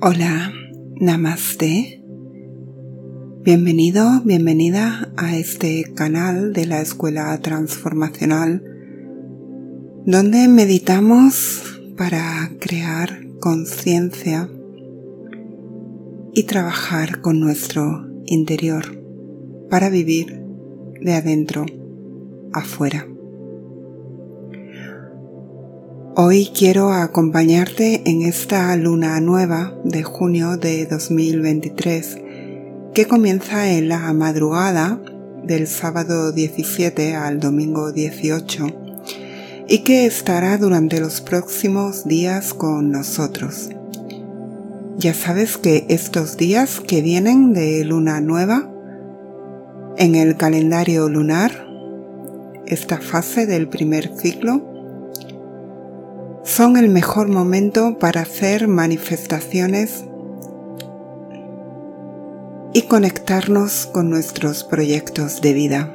Hola, namaste. Bienvenido, bienvenida a este canal de la Escuela Transformacional donde meditamos para crear conciencia y trabajar con nuestro interior para vivir de adentro afuera. Hoy quiero acompañarte en esta luna nueva de junio de 2023 que comienza en la madrugada del sábado 17 al domingo 18 y que estará durante los próximos días con nosotros. Ya sabes que estos días que vienen de luna nueva en el calendario lunar, esta fase del primer ciclo, son el mejor momento para hacer manifestaciones y conectarnos con nuestros proyectos de vida.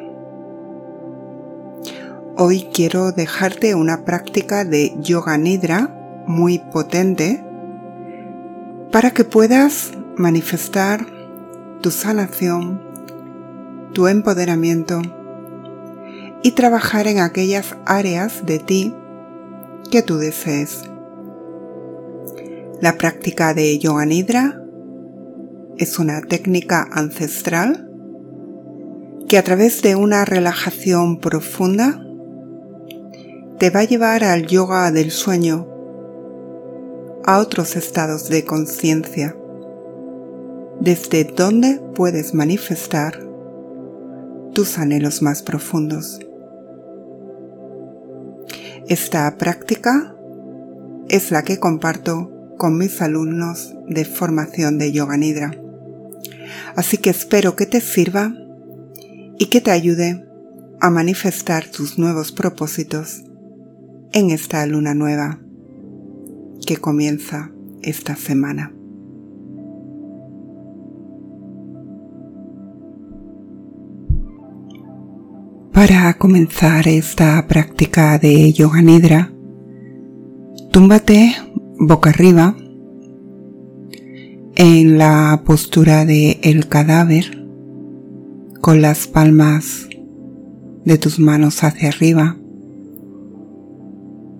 Hoy quiero dejarte una práctica de yoga nidra muy potente para que puedas manifestar tu sanación, tu empoderamiento y trabajar en aquellas áreas de ti que tú desees. La práctica de Yoga Nidra es una técnica ancestral que a través de una relajación profunda te va a llevar al yoga del sueño, a otros estados de conciencia, desde donde puedes manifestar tus anhelos más profundos. Esta práctica es la que comparto con mis alumnos de formación de Yoga Nidra. Así que espero que te sirva y que te ayude a manifestar tus nuevos propósitos en esta luna nueva que comienza esta semana. Comenzar esta práctica de yoga nidra, túmbate boca arriba en la postura de el cadáver con las palmas de tus manos hacia arriba,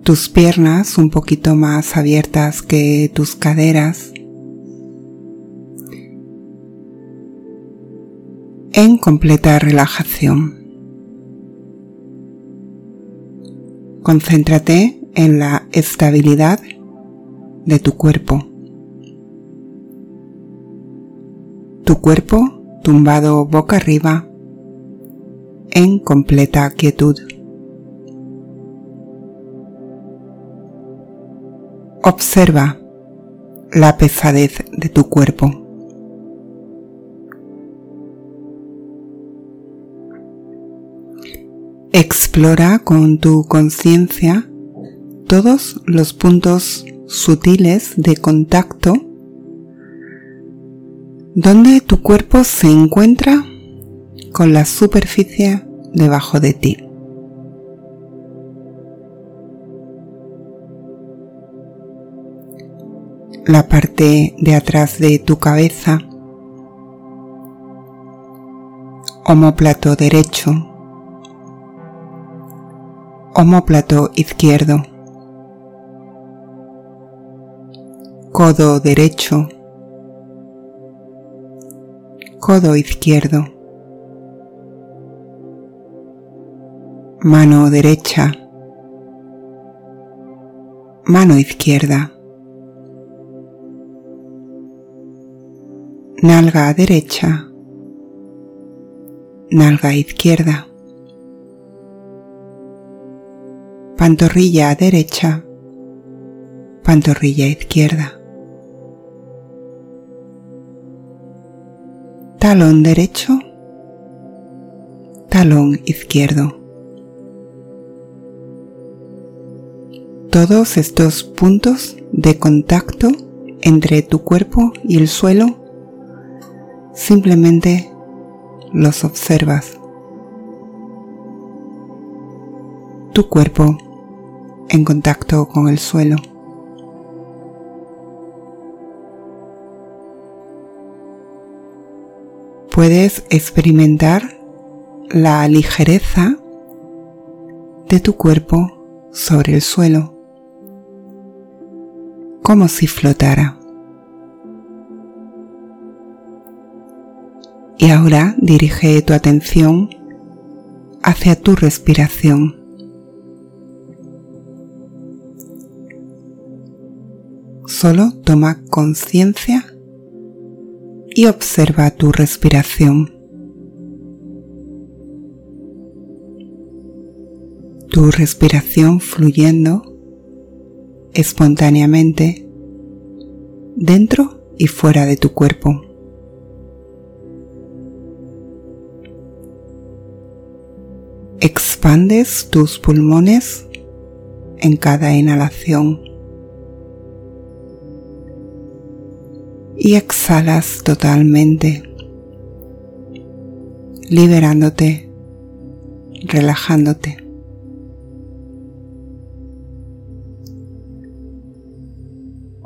tus piernas un poquito más abiertas que tus caderas, en completa relajación. Concéntrate en la estabilidad de tu cuerpo. Tu cuerpo tumbado boca arriba en completa quietud. Observa la pesadez de tu cuerpo. Explora con tu conciencia todos los puntos sutiles de contacto donde tu cuerpo se encuentra con la superficie debajo de ti. La parte de atrás de tu cabeza, homóplato derecho, Homóplato izquierdo. Codo derecho. Codo izquierdo. Mano derecha. Mano izquierda. Nalga derecha. Nalga izquierda pantorrilla derecha, pantorrilla izquierda, talón derecho, talón izquierdo. Todos estos puntos de contacto entre tu cuerpo y el suelo simplemente los observas. Tu cuerpo en contacto con el suelo. Puedes experimentar la ligereza de tu cuerpo sobre el suelo, como si flotara. Y ahora dirige tu atención hacia tu respiración. Solo toma conciencia y observa tu respiración. Tu respiración fluyendo espontáneamente dentro y fuera de tu cuerpo. Expandes tus pulmones en cada inhalación y exhalas totalmente, liberándote, relajándote.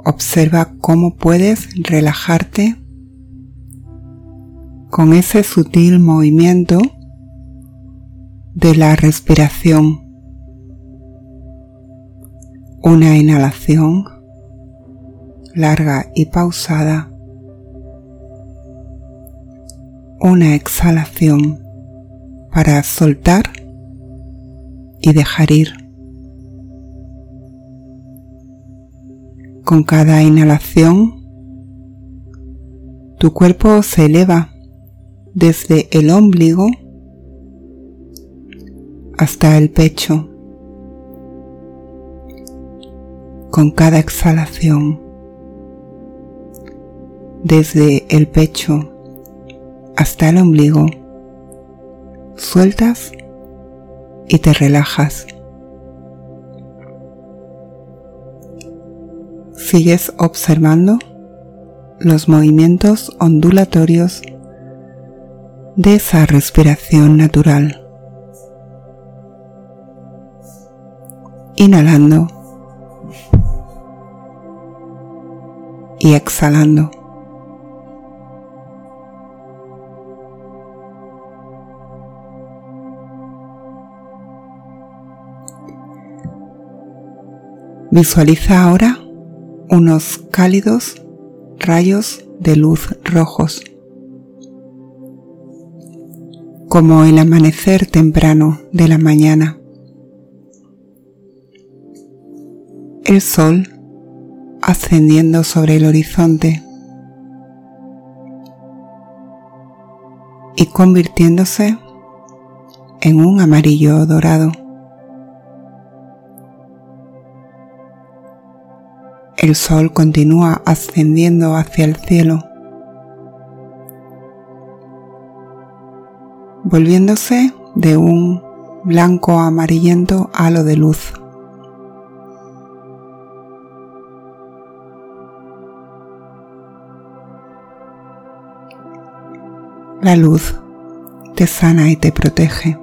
Observa cómo puedes relajarte con ese sutil movimiento de la respiración. Una inhalación larga y pausada. Una exhalación para soltar y dejar ir. Con cada inhalación, tu cuerpo se eleva desde el ombligo hasta el pecho. Con cada exhalación, desde el pecho hasta el ombligo, sueltas y te relajas. Sigues observando los movimientos ondulatorios de esa respiración natural. inhalando y exhalando. Visualiza ahora unos cálidos rayos de luz rojos, como el amanecer temprano de la mañana. el sol ascendiendo sobre el horizonte y convirtiéndose en un amarillo dorado. El sol continúa ascendiendo hacia el cielo, volviéndose de un blanco amarillento halo de luz. La luz te sana y te protege.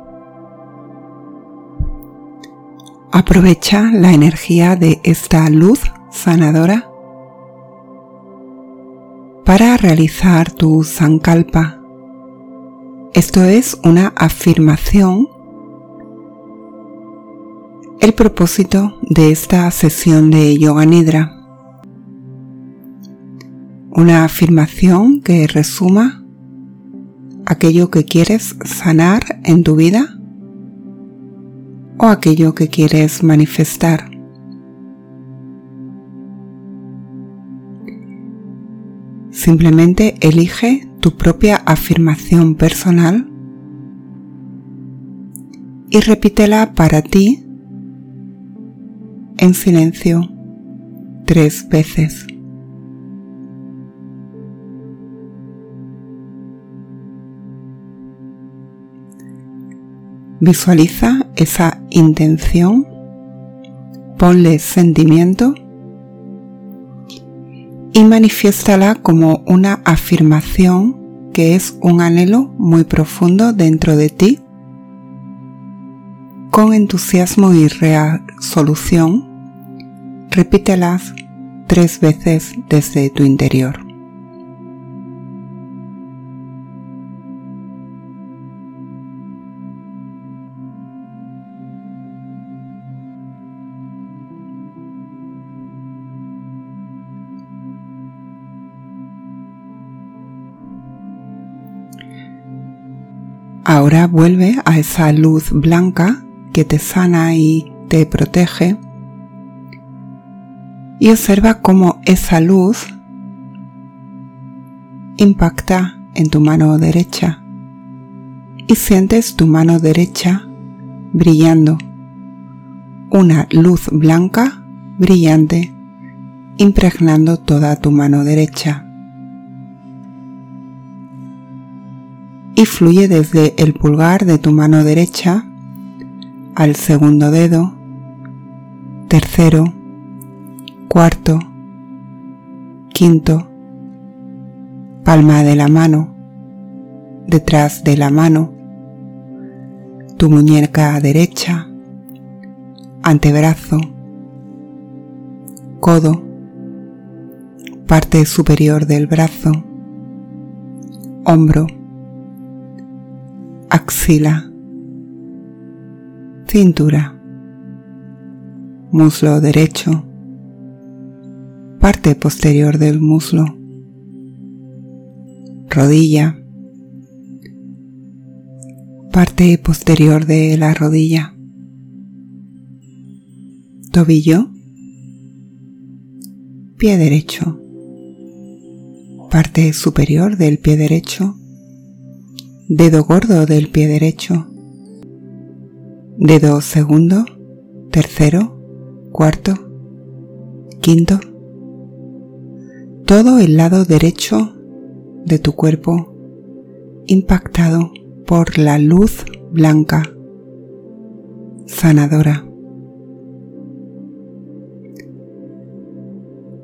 Aprovecha la energía de esta luz sanadora para realizar tu sankalpa. Esto es una afirmación. El propósito de esta sesión de Yoga Nidra. Una afirmación que resuma aquello que quieres sanar en tu vida o aquello que quieres manifestar. Simplemente elige tu propia afirmación personal y repítela para ti en silencio tres veces. Visualiza esa intención, ponle sentimiento y manifiéstala como una afirmación que es un anhelo muy profundo dentro de ti. Con entusiasmo y resolución, repítelas tres veces desde tu interior. Vuelve a esa luz blanca que te sana y te protege y observa cómo esa luz impacta en tu mano derecha y sientes tu mano derecha brillando, una luz blanca brillante impregnando toda tu mano derecha. Y fluye desde el pulgar de tu mano derecha al segundo dedo, tercero, cuarto, quinto, palma de la mano, detrás de la mano, tu muñeca derecha, antebrazo, codo, parte superior del brazo, hombro, axila, cintura, muslo derecho, parte posterior del muslo, rodilla, parte posterior de la rodilla, tobillo, pie derecho, parte superior del pie derecho, dedo gordo del pie derecho, dedo segundo, tercero, cuarto, quinto, todo el lado derecho de tu cuerpo impactado por la luz blanca sanadora.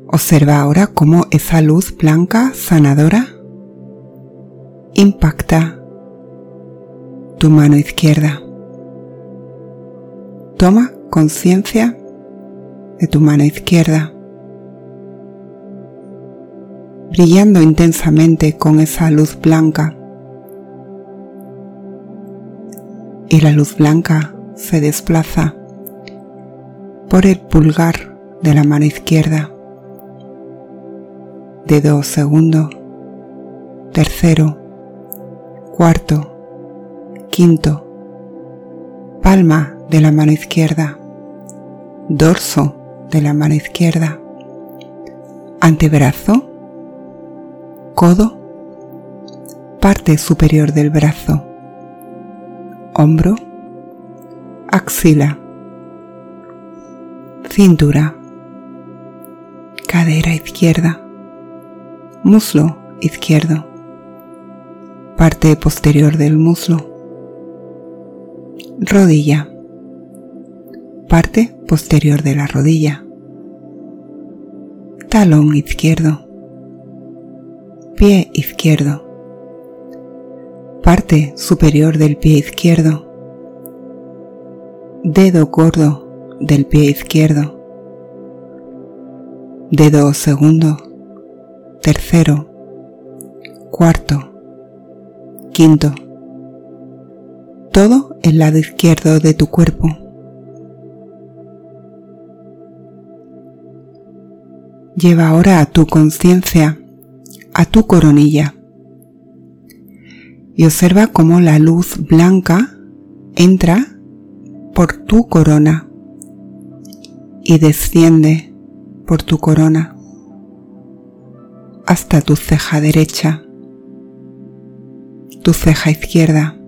Observa ahora cómo esa luz blanca sanadora impacta tu mano izquierda. Toma conciencia de tu mano izquierda brillando intensamente con esa luz blanca. Y la luz blanca se desplaza por el pulgar de la mano izquierda. Dedo segundo, tercero, cuarto, quinto, palma de la mano izquierda, dorso de la mano izquierda, antebrazo. Codo, parte superior del brazo, hombro, axila, cintura, cadera izquierda, muslo izquierdo, parte posterior del muslo, rodilla, parte posterior de la rodilla, talón izquierdo, pie izquierdo, parte superior del pie izquierdo, dedo gordo del pie izquierdo, dedo segundo, tercero, cuarto, quinto, todo el lado izquierdo de tu cuerpo. Lleva ahora a tu conciencia a tu coronilla y observa cómo la luz blanca entra por tu corona y desciende por tu corona hasta tu ceja derecha, tu ceja izquierda,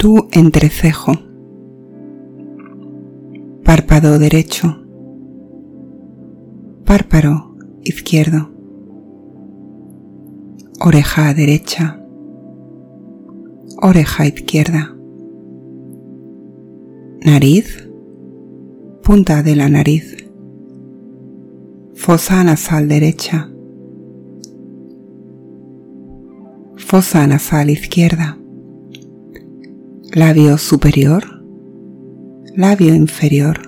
tu entrecejo, párpado derecho, párpado izquierdo, oreja derecha, oreja izquierda, nariz, punta de la nariz, fosa nasal derecha, fosa nasal izquierda, labio superior, labio inferior,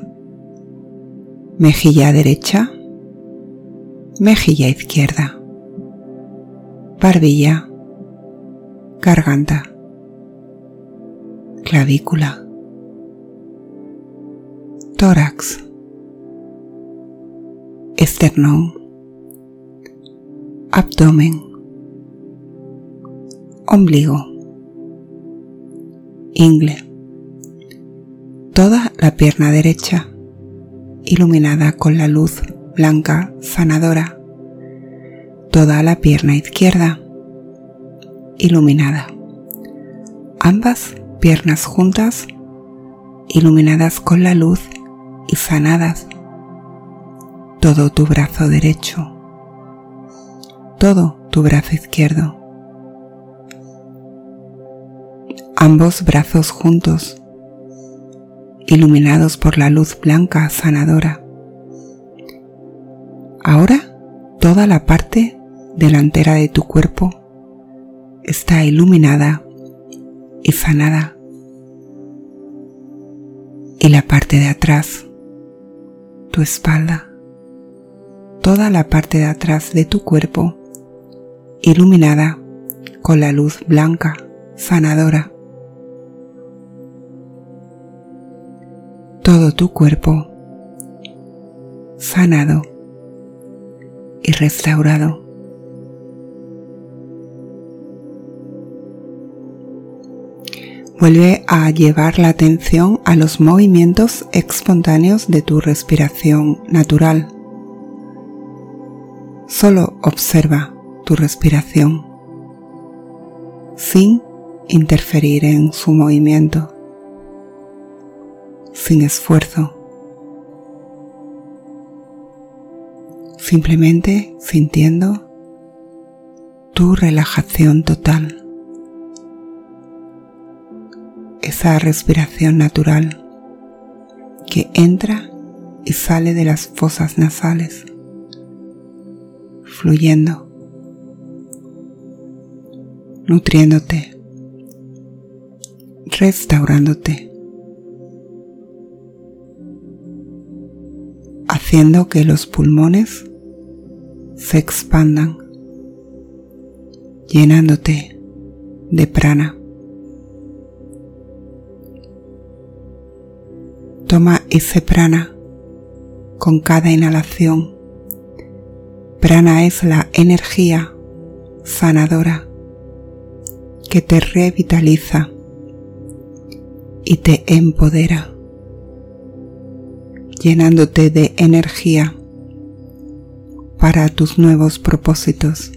mejilla derecha, mejilla izquierda, barbilla, garganta, clavícula, tórax, esternón, abdomen, ombligo, ingle, toda la pierna derecha iluminada con la luz blanca sanadora, toda la pierna izquierda iluminada, ambas piernas juntas iluminadas con la luz y sanadas, todo tu brazo derecho, todo tu brazo izquierdo, ambos brazos juntos, iluminados por la luz blanca sanadora. Ahora toda la parte delantera de tu cuerpo está iluminada y sanada. Y la parte de atrás, tu espalda, toda la parte de atrás de tu cuerpo iluminada con la luz blanca sanadora. Todo tu cuerpo sanado y restaurado. Vuelve a llevar la atención a los movimientos espontáneos de tu respiración natural. Solo observa tu respiración sin interferir en su movimiento sin esfuerzo, simplemente sintiendo tu relajación total, esa respiración natural que entra y sale de las fosas nasales, fluyendo, nutriéndote, restaurándote. Haciendo que los pulmones se expandan, llenándote de prana. Toma ese prana con cada inhalación. Prana es la energía sanadora que te revitaliza y te empodera llenándote de energía para tus nuevos propósitos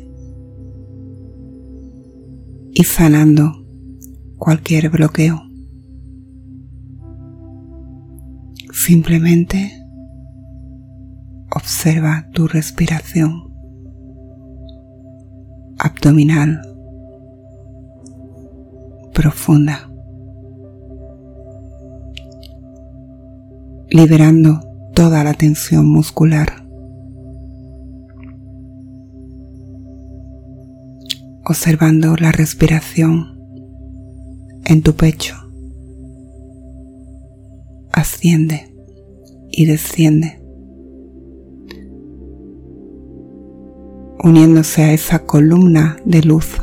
y sanando cualquier bloqueo. Simplemente observa tu respiración abdominal profunda. Liberando toda la tensión muscular. Observando la respiración en tu pecho. Asciende y desciende. uniéndose a esa columna de luz.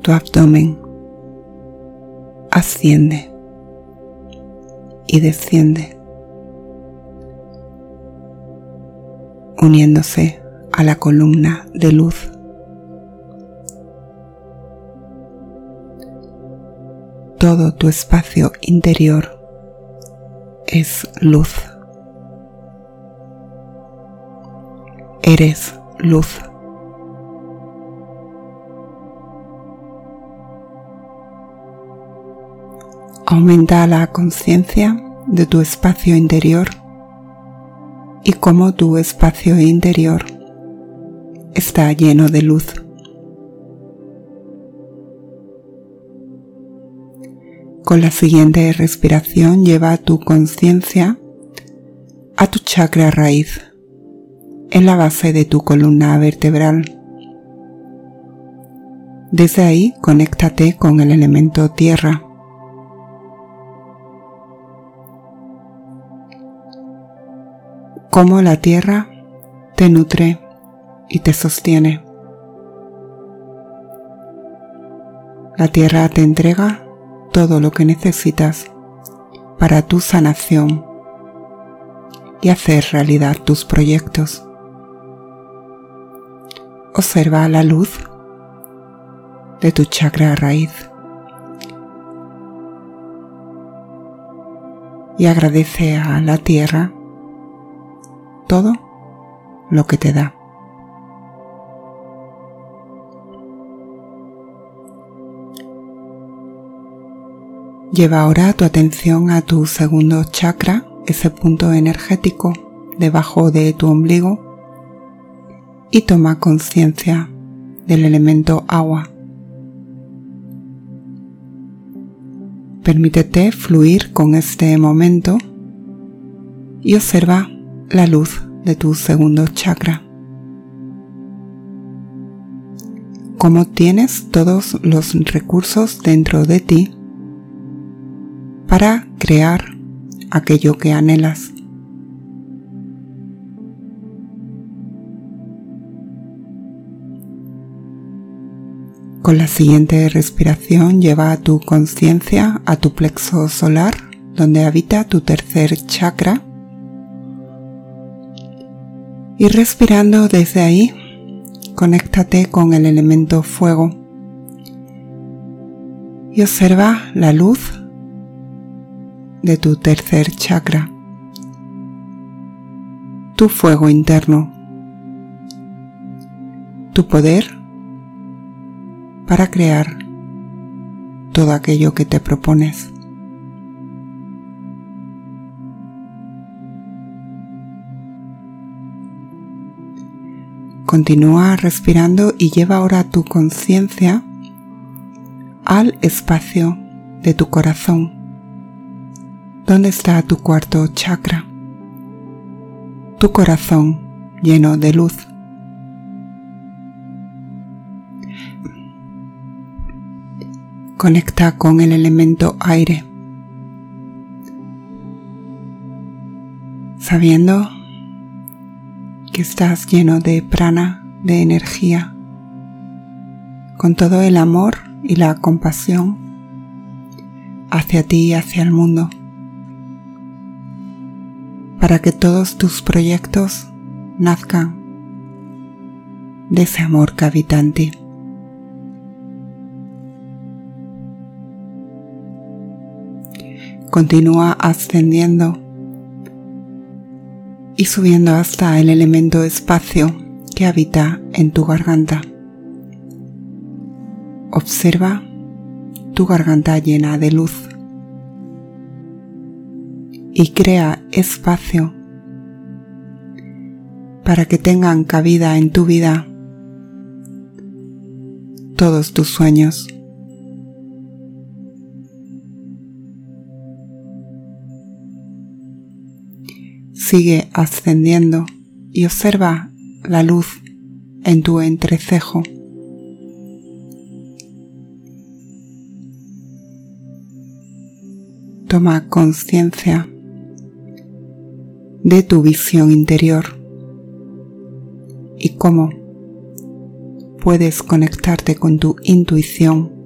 Tu abdomen asciende y desciende, uniéndose a la columna de luz. Todo tu espacio interior es luz. Eres luz. Aumenta la conciencia de tu espacio interior y cómo tu espacio interior está lleno de luz. Con la siguiente respiración lleva tu conciencia a tu chakra raíz, en la base de tu columna vertebral. Desde ahí conéctate con el elemento tierra cómo la tierra te nutre y te sostiene. La tierra te entrega todo lo que necesitas para tu sanación y hacer realidad tus proyectos. Observa la luz de tu chakra raíz y agradece a la tierra todo lo que te da. Lleva ahora tu atención a tu segundo chakra, ese punto energético debajo de tu ombligo, y toma conciencia del elemento agua. Permítete fluir con este momento y observa la luz de tu segundo chakra. Cómo tienes todos los recursos dentro de ti para crear aquello que anhelas. Con la siguiente respiración lleva tu conciencia a tu plexo solar, donde habita tu tercer chakra. Y respirando desde ahí, conéctate con el elemento fuego y observa la luz de tu tercer chakra, tu fuego interno, tu poder para crear todo aquello que te propones. Continúa respirando y lleva ahora tu conciencia al espacio de tu corazón ¿Dónde está tu cuarto chakra? Tu corazón lleno de luz. Conecta con el elemento aire, sabiendo que estás lleno de prana, de energía, con todo el amor y la compasión hacia ti y hacia el mundo para que todos tus proyectos nazcan de ese amor que habita en ti. Continúa ascendiendo y subiendo hasta el elemento espacio que habita en tu garganta. Observa tu garganta llena de luz y crea espacio para que tengan cabida en tu vida todos tus sueños. Sigue ascendiendo y observa la luz en tu entrecejo. Toma conciencia de tu visión interior y cómo puedes conectarte con tu intuición.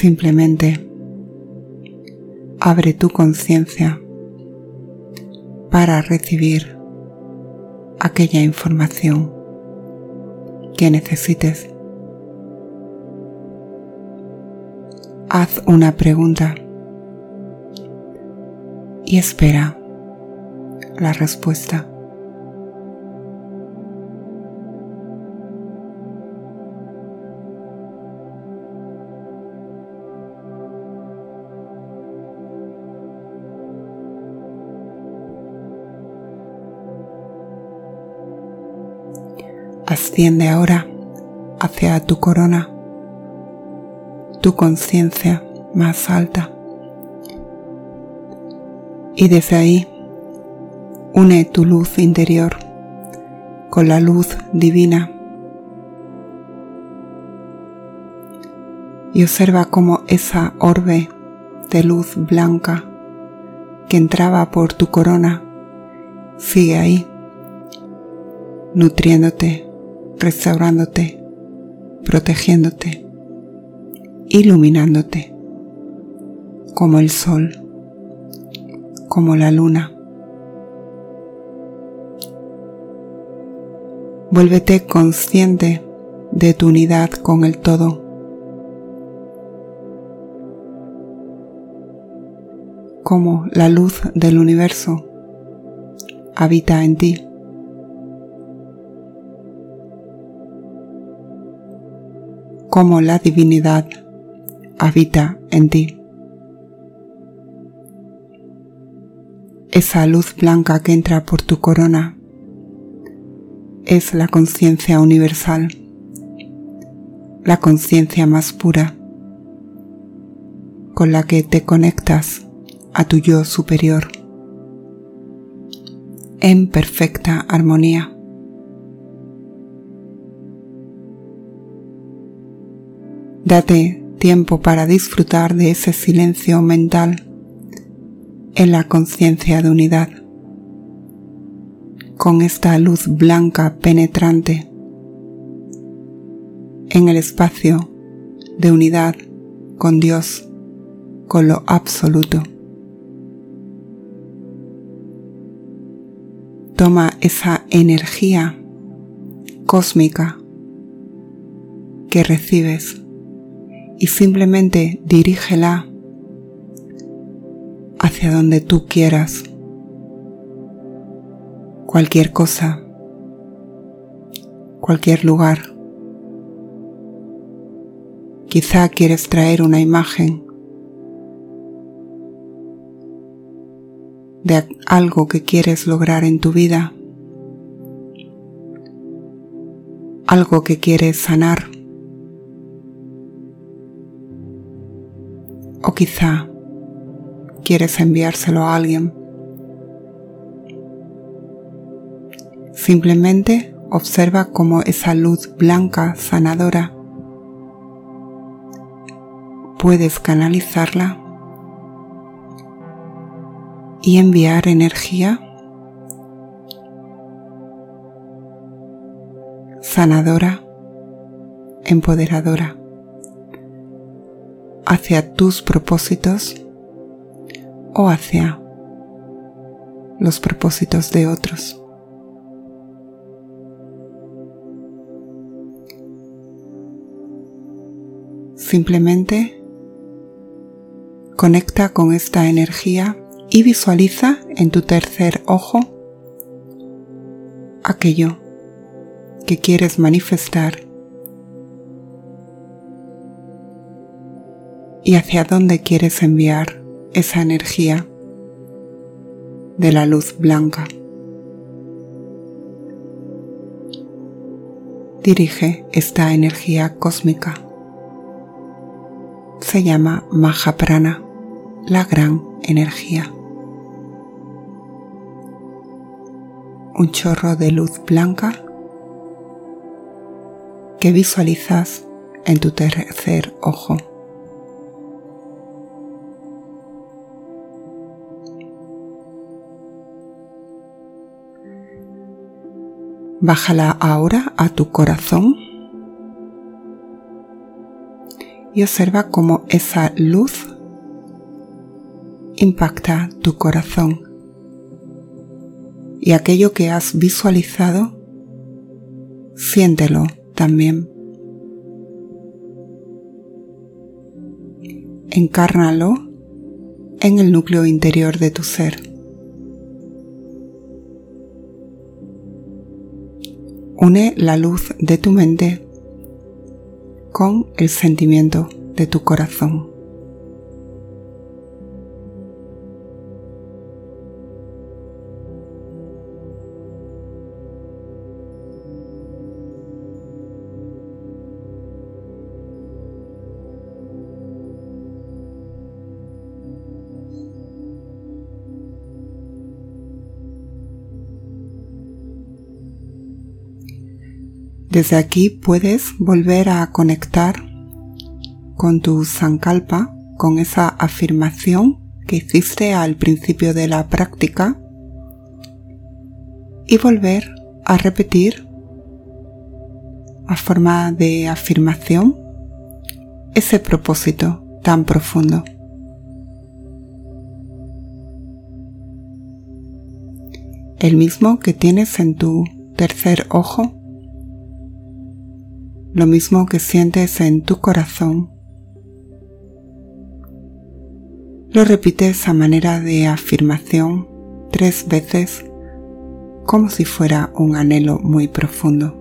Simplemente abre tu conciencia para recibir aquella información que necesites. haz una pregunta y espera la respuesta. Asciende ahora hacia tu corona tu conciencia más alta. Y desde ahí une tu luz interior con la luz divina y observa cómo esa orbe de luz blanca que entraba por tu corona sigue ahí, nutriéndote, restaurándote, protegiéndote iluminándote como el sol, como la luna. Vuélvete consciente de tu unidad con el todo. Como la luz del universo habita en ti. Como la divinidad habita en ti. Esa luz blanca que entra por tu corona es la conciencia universal, la conciencia más pura con la que te conectas a tu yo superior en perfecta armonía. Date tiempo para disfrutar de ese silencio mental en la conciencia de unidad, con esta luz blanca penetrante en el espacio de unidad con Dios, con lo absoluto. Toma esa energía cósmica que recibes y simplemente dirígela hacia donde tú quieras. Cualquier cosa, cualquier lugar. Quizá quieres traer una imagen de algo que quieres lograr en tu vida, algo que quieres sanar. O quizá quieres enviárselo a alguien. Simplemente observa cómo esa luz blanca sanadora puedes canalizarla y enviar energía sanadora, empoderadora hacia tus propósitos o hacia los propósitos de otros. Simplemente conecta con esta energía y visualiza en tu tercer ojo aquello que quieres manifestar y hacia dónde quieres enviar esa energía de la luz blanca. Dirige esta energía cósmica. Se llama Mahaprana, la gran energía. Un chorro de luz blanca que visualizas en tu tercer ojo. Bájala ahora a tu corazón y observa cómo esa luz impacta tu corazón y aquello que has visualizado, siéntelo también. Encárnalo en el núcleo interior de tu ser. Une la luz de tu mente con el sentimiento de tu corazón. Desde aquí puedes volver a conectar con tu sankalpa, con esa afirmación que hiciste al principio de la práctica y volver a repetir a forma de afirmación ese propósito tan profundo. El mismo que tienes en tu tercer ojo lo mismo que sientes en tu corazón. Lo repites a manera de afirmación tres veces como si fuera un anhelo muy profundo.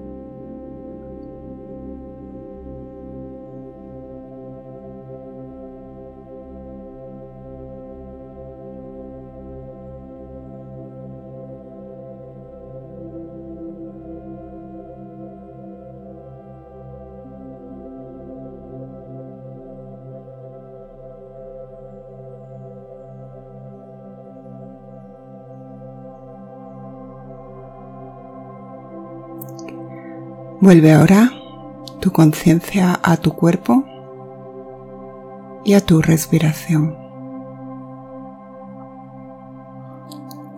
Vuelve ahora tu conciencia a tu cuerpo y a tu respiración.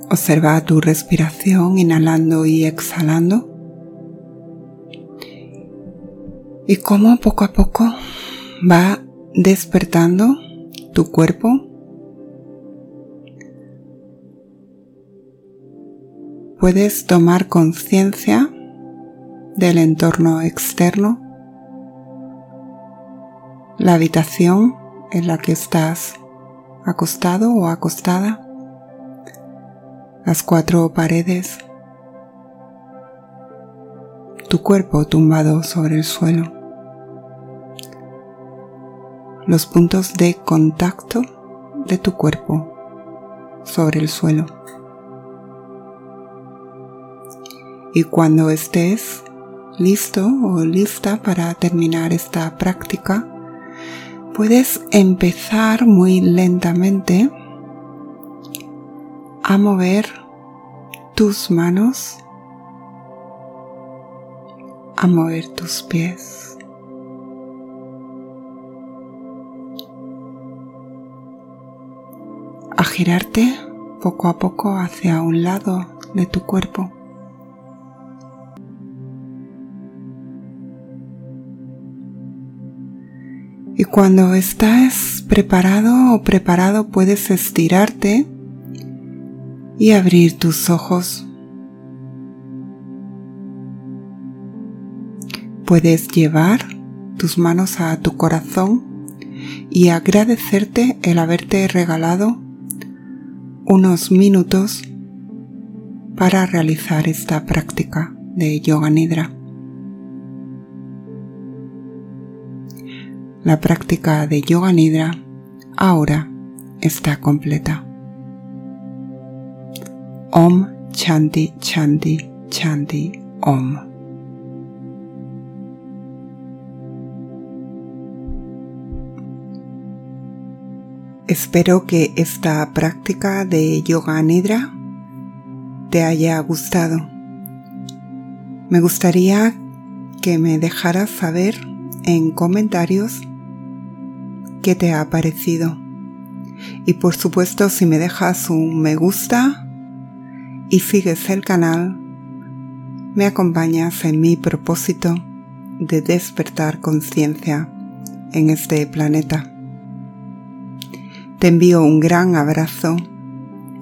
Observa tu respiración inhalando y exhalando y cómo poco a poco va despertando tu cuerpo puedes tomar conciencia del entorno externo, la habitación en la que estás acostado o acostada, las cuatro paredes, tu cuerpo tumbado sobre el suelo, los puntos de contacto de tu cuerpo sobre el suelo. Y cuando estés listo o lista para terminar esta práctica, puedes empezar muy lentamente a mover tus manos, a mover tus pies. a girarte poco a poco hacia un lado de tu cuerpo. Cuando estás preparado o preparado puedes estirarte y abrir tus ojos. Puedes llevar tus manos a tu corazón y agradecerte el haberte regalado unos minutos para realizar esta práctica de yoga nidra. La práctica de Yoga Nidra ahora está completa. Om Chanti Chanti Chanti Om. Espero que esta práctica de Yoga Nidra te haya gustado. Me gustaría que me dejaras saber en comentarios qué te ha parecido. Y por supuesto, si me dejas un me gusta y sigues el canal, me acompañas en mi propósito de despertar conciencia en este planeta. Te envío un gran abrazo.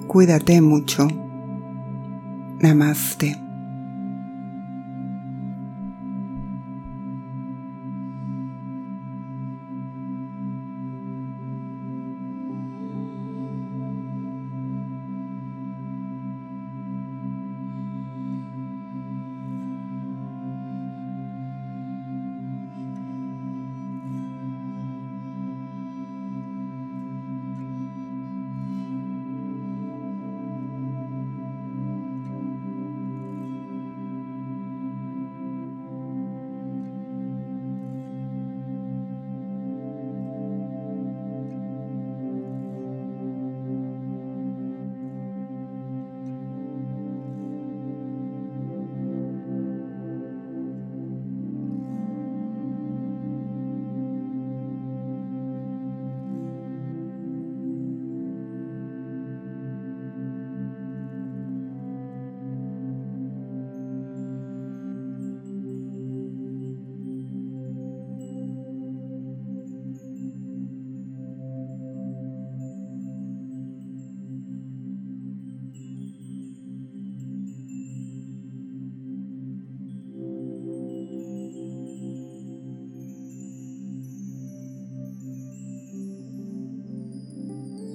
Cuídate mucho. Namaste.